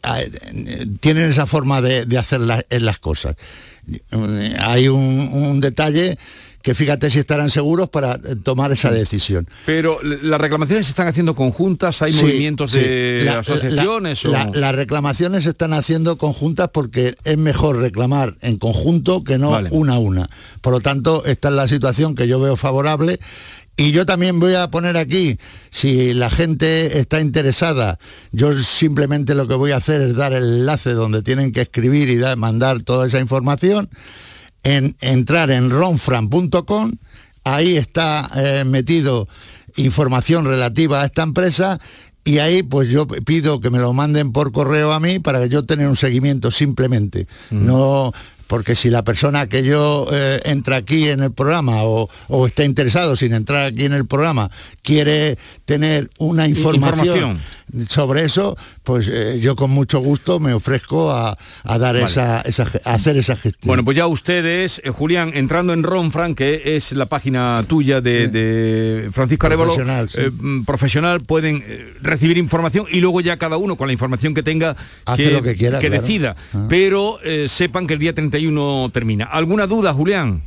tienen esa forma de, de hacer la- en las cosas. Hay un, un detalle que fíjate si estarán seguros para eh, tomar esa decisión. Pero las reclamaciones se están haciendo conjuntas, hay Sí, movimientos sí. de La- asociaciones. la- o- la- las reclamaciones se están haciendo conjuntas porque es mejor reclamar en conjunto que no Vale. una a una. Por lo tanto, esta es la situación que yo veo favorable. Y yo también voy a poner aquí, si la gente está interesada, yo simplemente lo que voy a hacer es dar el enlace donde tienen que escribir y dar- mandar toda esa información, en entrar en ronfran.com, ahí está eh, metido información relativa a esta empresa y ahí pues yo pido que me lo manden por correo a mí para que yo tener un seguimiento simplemente. No porque si la persona que yo eh, entra aquí en el programa o, o está interesado sin entrar aquí en el programa quiere tener una información, información. Sobre eso, pues eh, yo con mucho gusto me ofrezco a, a dar Vale. esa, esa a hacer esa gestión. Bueno, pues ya ustedes, eh, Julián, entrando en Ronfran, que es la página tuya de, de Francisco Arevalo, Profesional, sí. eh, mm, profesional, pueden eh, recibir información y luego ya cada uno con la información que tenga Hace lo que quiera, claro. decida. Ah. Pero sepan que el día 31 termina. ¿Alguna duda, Julián?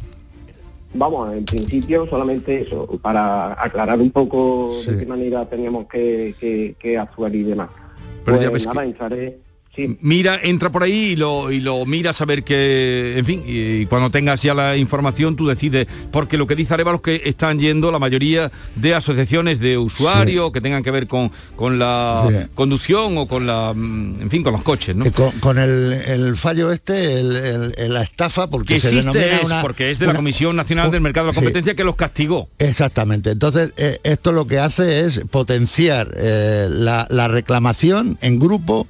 Vamos, en principio solamente eso, para aclarar un poco de qué manera teníamos que, que- que actuar y demás. Pero pues ya ves nada, que- entraré, sí, Mira, entra por ahí y lo, y lo miras a ver que, en fin, y cuando tengas ya la información tú decides, porque lo que dice Arevalo es que están yendo la mayoría de asociaciones de usuarios que tengan que ver con, con la conducción o con la, mm, en fin, con los coches, ¿no? Eh, con, con el, el fallo este, el- el- el- la estafa, porque que se denomina es una- porque es de la Comisión Nacional del Mercado de la sí. Competencia que los castigó. Exactamente. Entonces, eh, esto lo que hace es potenciar eh, la, la reclamación en grupo,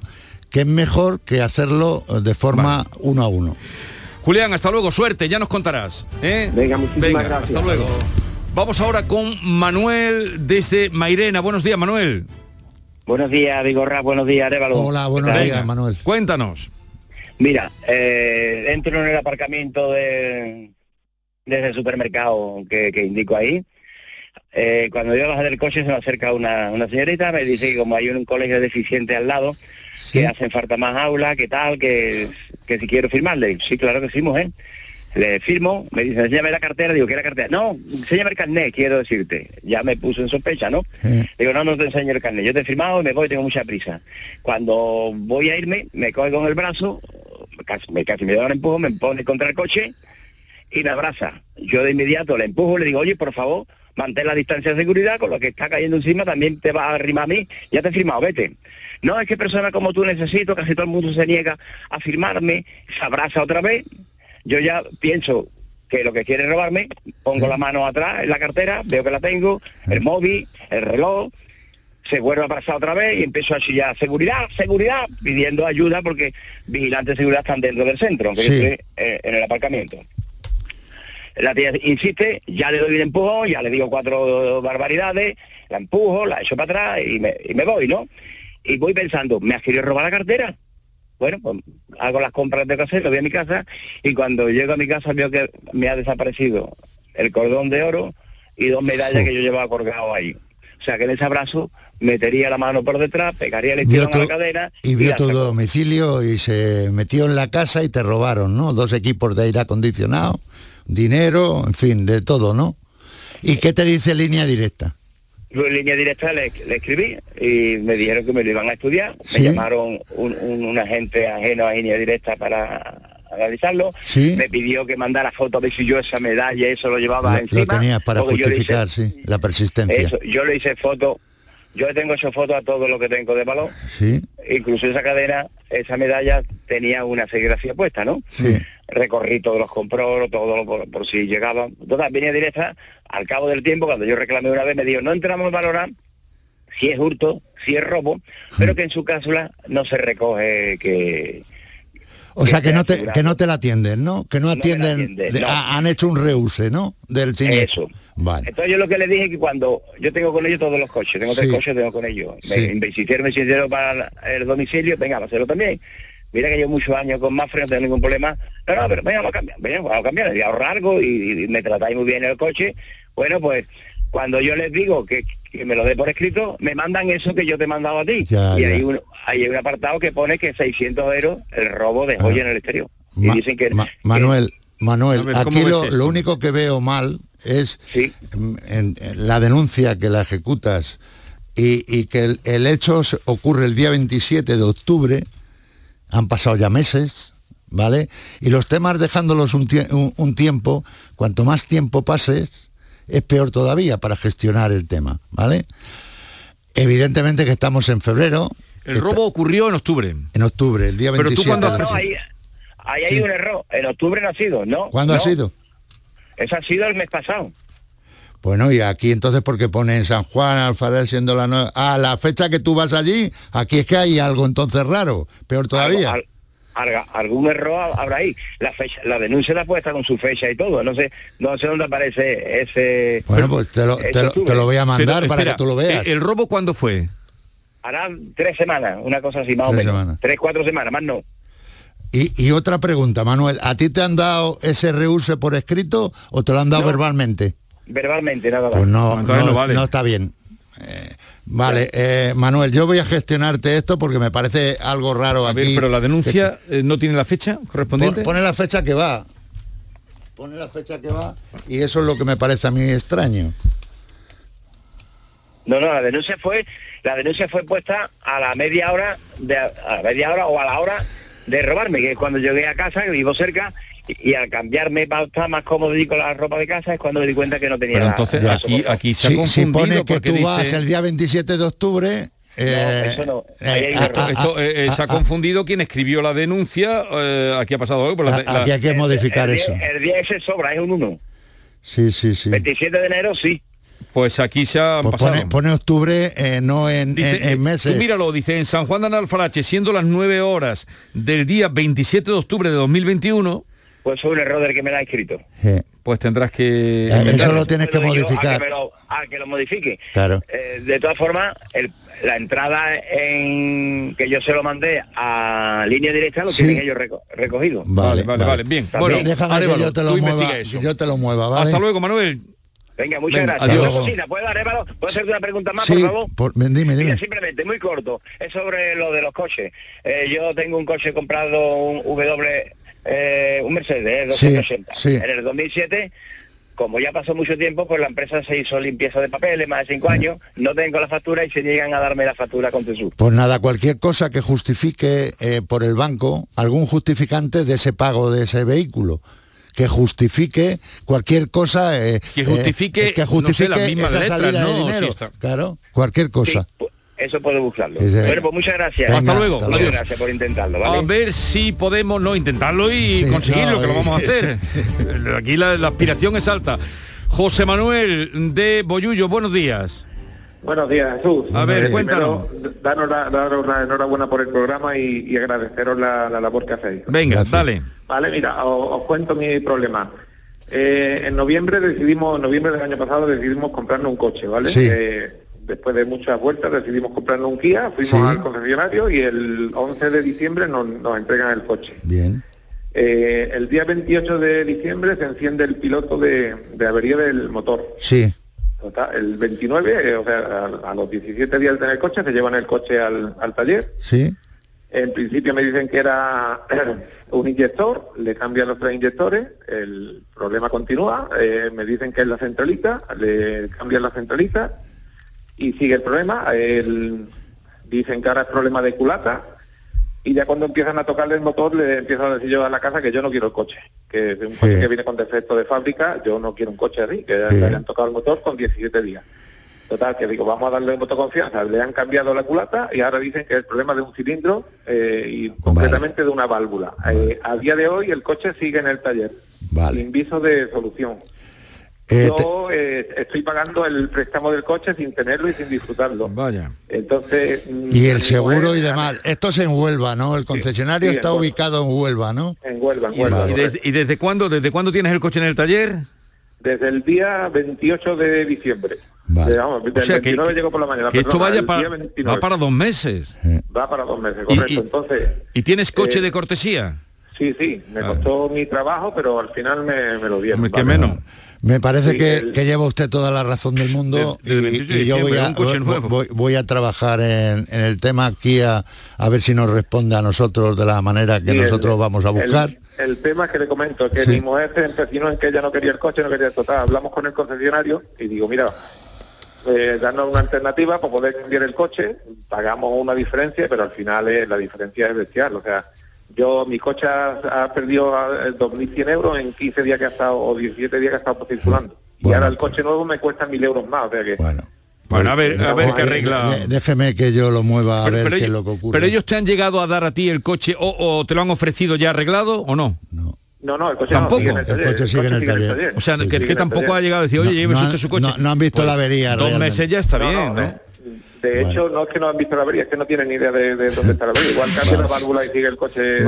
que es mejor que hacerlo de forma uno a uno. Julián, hasta luego, suerte, ya nos contarás. ¿eh? Venga, muchísimas Venga, gracias. Hasta luego. Vamos ahora con Manuel desde Mairena. Buenos días, Manuel. Buenos días, Vigorra, buenos días, Arevalo. Hola, buenos días, Manuel. Cuéntanos. Mira, eh, entro en el aparcamiento de, desde el supermercado que, que indico ahí. Eh, cuando yo bajo del coche se me acerca una, una señorita, me dice que como hay un colegio deficiente al lado, que hacen falta más aulas, que tal, que, que si quiero firmarle. Sí, claro que sí, mujer. Le firmo, me dice, enséñame la cartera, digo, ¿qué la cartera? No, enséñame el carnet, quiero decirte. Ya me puso en sospecha, ¿no? Digo, no, no te enseño el carnet. Yo te he firmado y me voy, tengo mucha prisa. Cuando voy a irme, me coge con el brazo, casi me, casi me da un empujón, me pone contra el coche y me abraza. Yo de inmediato le empujo, le digo, oye, por favor, mantén la distancia de seguridad, con lo que está cayendo encima también te va a arrimar a mí, ya te he firmado, vete. No, es que personas como tú necesito, casi todo el mundo se niega a firmarme, se abraza otra vez, yo ya pienso que lo que quiere robarme, pongo la mano atrás en la cartera, veo que la tengo, el móvil, el reloj, se vuelve a pasar otra vez y empiezo a chillar seguridad, seguridad, pidiendo ayuda porque vigilantes de seguridad están dentro del centro, aunque yo estoy eh, en el aparcamiento. La tía insiste, ya le doy el empujón, ya le digo cuatro barbaridades, la empujo, la echo para atrás y me, y me voy, ¿no? Y voy pensando, ¿me has querido robar la cartera? Bueno, pues hago las compras de casa, lo voy a mi casa y cuando llego a mi casa veo que me ha desaparecido el cordón de oro y dos medallas Sí. que yo llevaba colgado ahí. O sea que en ese abrazo metería la mano por detrás, pegaría el estirón a la cadera y vio tu domicilio y se metió en la casa y te robaron, ¿no? Dos equipos de aire acondicionado, dinero, en fin, de todo, ¿no? ¿Y qué te dice línea directa? Yo en línea directa le, le escribí y me dijeron que me lo iban a estudiar. Sí. Me llamaron un, un- un agente ajeno a línea directa para analizarlo. Sí. Me pidió que mandara fotos de si yo esa medalla, eso lo llevaba Lo, encima. lo tenías para hice- justificar, sí, la persistencia. Eso, yo le hice fotos, yo tengo hecho fotos a todo lo que tengo de valor. Sí, Incluso esa cadena, esa medalla tenía una serigrafía puesta, ¿no? sí. recorrí todos los compró, todo lo- por, por si llegaba. Total, venía directa, al cabo del tiempo, cuando yo reclamé una vez, me dijo, no entramos a valorar si es hurto, si es robo, pero que en su cápsula no se recoge que... O sea, que no te, que no te la atienden, ¿no? Que no atienden, de- no. han hecho un reuse, ¿no? Del siniestro. Vale. Entonces yo lo que le dije es que cuando yo tengo con ellos todos los coches, tengo tres coches, tengo con ellos. Me, Sí. me hicieron sincero para el domicilio, venga, vamos a hacerlo también. Mira que llevo muchos años con Mafre, no tengo ningún problema. No, no, pero venga, vamos a cambiar, venga, vamos a cambiar, voy a ahorrar algo y, y me tratáis muy bien el coche. Bueno, pues cuando yo les digo que, que me lo dé por escrito, me mandan eso que yo te he mandado a ti. Ya, y ya. Hay, un, hay un apartado que pone que 600 euros el robo de joya en el exterior. Y Ma- dicen que, Ma- Manuel, Manuel, A ver, ¿cómo aquí lo, lo único que veo mal es mm, en- en la denuncia que la ejecutas y, y que el, el hecho ocurre el día 27 de octubre, han pasado ya meses, ¿vale? Y los temas dejándolos un, tie- un- un tiempo, cuanto más tiempo pases, es peor todavía para gestionar el tema, ¿vale? Evidentemente que estamos en febrero, El robo ocurrió en octubre. en octubre, el día Pero 27. tú cuando No, octubre. ahí, ahí hay un error. En octubre no ha sido, ¿no? ¿Cuándo no. ha sido? Eso ha sido el mes pasado. Bueno, y aquí entonces porque pone en San Juan, Alfarel siendo la nueva... Ah, la fecha que tú vas allí, aquí es que hay algo entonces raro, peor todavía. Algo- al- alga- algún error ha- habrá ahí. La fecha, la denuncia la puesta con su fecha y todo. No sé, no sé dónde aparece ese. Bueno, pues te lo, te lo- te lo voy a mandar Pero, para espera, que tú lo veas. ¿El, robo cuándo fue? Hará tres semanas, una cosa así, más o menos. semanas. Tres, cuatro semanas, más no. Y, y otra pregunta, Manuel, ¿a ti te han dado ese reuse por escrito o te lo han dado No. verbalmente? Verbalmente, nada más. Pues no, no, no vale. no está bien. Eh, vale, eh, Manuel, yo voy a gestionarte esto porque me parece algo raro A aquí. ver, pero la denuncia eh, no tiene la fecha correspondiente. Pon- Pone la fecha que va. Pone la fecha que va y eso es lo que me parece a mí extraño. No, no, la denuncia fue, la denuncia fue puesta a la media hora, de, a la media hora o a la hora de robarme, que es cuando llegué a casa, que vivo cerca, y, al cambiarme para estar más cómodo y con la ropa de casa es cuando me di cuenta que no tenía Pero la- entonces la aquí, aquí se ha Si, si confundido pone que porque tú dice- vas el día 27 de octubre... eh, eso no. eh, ah, ah, Esto, eh, eh, se ha confundido quien escribió la denuncia. eh, aquí ha pasado algo. la- la- aquí hay que modificar el, eso. Día, el día ese sobra, es un 1. Sí, sí, sí. 27 de enero sí. Pues aquí se ha Pues pasado. pone, pone octubre, eh, no en, Dice, en- en eh, meses. Tú míralo, dice, en San Juan de Analfarache, siendo las 9 horas del día 27 de octubre de 2021, Pues fue un error del que me la ha escrito. Eh, pues tendrás que... eso enmendarlo. lo tienes que modificar. A que, lo, a que lo modifique. Claro. Eh, de todas formas, el- la entrada en que yo se lo mandé a línea directa lo Sí. tienen ellos reco- recogido. Vale, vale, vale, bien. También. Bueno, Déjame que yo te lo mueva, eso. yo te lo mueva, ¿vale? Hasta luego, Manuel. Venga, muchas Venga, gracias. adiós. Cosita, ¿puedo, Arévalo? ¿Puedo hacerte una pregunta más, Sí, por favor? por- ven, dime, Mira, dime. simplemente, muy corto. Es sobre lo de los coches. Eh, yo tengo un coche comprado, un W eh, un Mercedes Sí, 280. sí. En el 2007, como ya pasó mucho tiempo, pues la empresa se hizo limpieza de papeles, más de cinco años, no tengo la factura y se llegan a darme la factura con Tesur. Pues nada, cualquier cosa que justifique eh, por el banco algún justificante de ese pago de ese vehículo. Que justifique cualquier cosa. eh, Que eh, justifique, que no sé, justifique las mismas esa letras, salida de ¿no? dinero. Sí, está. Claro, cualquier cosa. Eso puedo buscarlo. Sí, sí. Bueno, pues muchas gracias. Venga, Hasta luego, hasta Muchas gracias por intentarlo, A ¿vale? ver si podemos no intentarlo y Sí, conseguirlo, no, que lo vamos a hacer. [laughs] Aquí la, la aspiración es alta. José Manuel de Boyullo, buenos días. Buenos días, Jesús. A ver, Eh, cuéntanos. primero, daros la, daros la enhorabuena por el programa y, y agradeceros la, la labor que hacéis. Venga, dale. Vale, mira, os, os cuento mi problema. Eh, en noviembre decidimos, en noviembre del año pasado decidimos comprarnos un coche, ¿vale? Sí. Eh, después de muchas vueltas decidimos comprarnos un Kia, fuimos Sí. al concesionario y el 11 de diciembre nos, nos entregan el coche. Bien. Eh, el día 28 de diciembre se enciende el piloto de, de avería del motor. Sí. El 29, eh, o sea, a, a los 17 días de tener el coche, se llevan el coche al, al taller. Sí. En principio me dicen que era [clears throat] un inyector, le cambian los tres inyectores, el problema continúa, eh, me dicen que es la centralita, le cambian la centralita y sigue el problema. El- dicen que ahora es problema de culata y ya cuando empiezan a tocarle el motor le empiezo a decir yo a la casa que yo no quiero el coche, que es un coche Sí. que viene con defecto de fábrica, yo no quiero un coche así, que Sí. le hayan tocado el motor con 17 días. Total, que digo, vamos a darle voto confianza. Le han cambiado la culata y ahora dicen que es el problema de un cilindro eh, y concretamente de una válvula. Eh, a día de hoy el coche sigue en el taller, Vale. sin viso de solución. Eh, Yo eh, estoy pagando el préstamo del coche sin tenerlo y sin disfrutarlo. Vaya. Entonces... mm, Y el digo, seguro y demás. Esto es en Huelva, ¿no? El concesionario sí, está ubicado en Huelva, ¿no? En Huelva, en ¿Y, Huelva. y desde, y desde cuándo, desde cuándo tienes el coche en el taller? Desde el día 28 de diciembre. Vale. Eh, vamos, O sea, que, 29 llegó por la mañana. que esto vaya para, día 29. va para dos meses. Va para dos meses, Y- correcto. y- Entonces, ¿Y tienes coche Eh, de cortesía? sí, sí, me costó mi trabajo, pero al final me, me lo dieron. Hombre, ¿Qué ¿vale? menos? Me parece Sí, que, el- que lleva usted toda la razón del mundo y- 28 de y, yo voy a, voy- a trabajar en, en el tema aquí a, a ver si nos responde a nosotros de la manera que Sí, el- nosotros vamos a buscar. El, el tema que le comento, que Sí. mi mujer se empecinó en que ella no quería el coche, no quería total. Hablamos con el concesionario y digo, mira, eh, darnos una alternativa para poder cambiar el coche, pagamos una diferencia, pero al final eh, la diferencia es bestial. O sea, yo, mi coche ha, ha perdido eh, 2.100 euros en 15 días que ha estado, o 17 días que ha estado circulando. Y ahora el coche nuevo me cuesta 1.000 euros más, o sea que... Bueno. Bueno, a ver, a ver qué Eh, arregla. Déjeme que yo lo mueva a Pero, ver pero qué es ellos, lo que ocurre. pero ellos te han llegado a dar a ti el coche o, o te lo han ofrecido ya arreglado o no? No, no, el coche Tampoco. no, sigue en el coche sigue en el taller. O sea, Sí, que, tampoco ha llegado a decir, oye, No, no usted su coche. no- no han visto la avería Dos realmente. meses ya está No, bien, no, ¿no? eh, De hecho, no es que no han visto la avería, es que no tienen ni idea de, de dónde está la avería. Igual [laughs] cambia la válvula y sigue el coche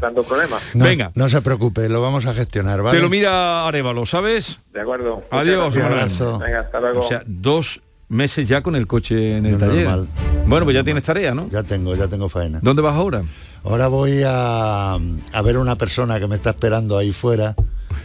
dando problemas. No, Venga. No se preocupe, lo vamos a gestionar, ¿vale? Te lo mira Arevalo, ¿sabes? De acuerdo. Adiós, gracias. abrazo. Venga, hasta luego. O sea, dos meses ya con el coche en el No taller. normal. Bueno, pues ya tienes tarea, ¿no? Ya tengo, ya tengo faena. ¿Dónde vas ahora? Ahora voy a, a ver una persona que me está esperando ahí fuera.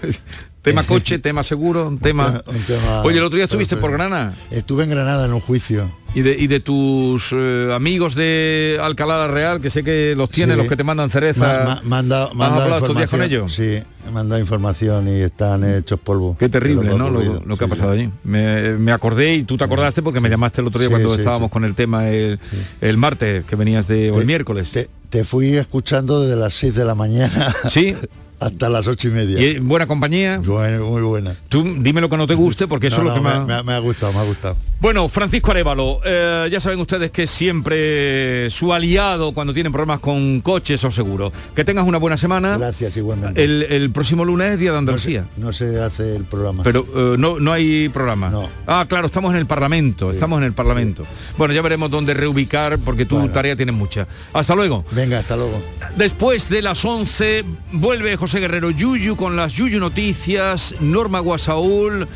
[laughs] Tema [laughs] coche, tema seguro, tema... Un tema- Oye, el otro día estuviste por Granada. Estuve en Granada en un juicio. Y de, y de tus eh, amigos de Alcalá la Real, que sé que los tienes, Sí. los que te mandan cereza. Ma- ma- me han ¿Has hablado estos días con ellos? Sí, dado información y están hechos polvo. Qué terrible, De ¿no? Lo, lo que ha pasado allí. Me, me acordé y tú te acordaste porque me llamaste el otro día Sí, cuando estábamos con el tema el, el martes, que venías de, o el miércoles. Te, te fui escuchando desde las 6 de la mañana Sí. [laughs] hasta las ocho y media. ¿Y buena compañía? Bueno, muy buena. Tú dime lo que no te guste porque eso No, es lo no, que me, más... me ha- me ha gustado, me ha gustado. Bueno, Francisco Arevalo, eh, ya saben ustedes que siempre su aliado cuando tienen problemas con coches o seguros. Que tengas una buena semana. Gracias, igualmente. El, el próximo lunes es Día de Andalucía. No se hace el programa. Pero eh, no, no hay programa. No. Ah, claro, estamos en el Parlamento, estamos en el Parlamento. Bueno, ya veremos dónde reubicar porque tu Bueno. tarea tienes mucha. Hasta luego. Venga, hasta luego. Después de las 11 vuelve José Guerrero Yuyu con las Yuyu Noticias, Norma Guasaúl,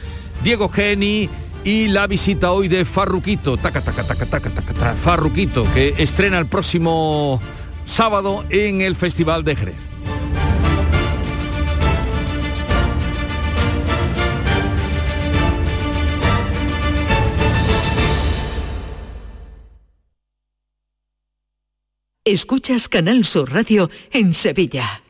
Diego Geni y la visita hoy de Farruquito, taca, taca, taca, taca, taca, taca, Farruquito, que estrena el próximo sábado en el Festival de Jerez. Escuchas Canal Sur Radio en Sevilla.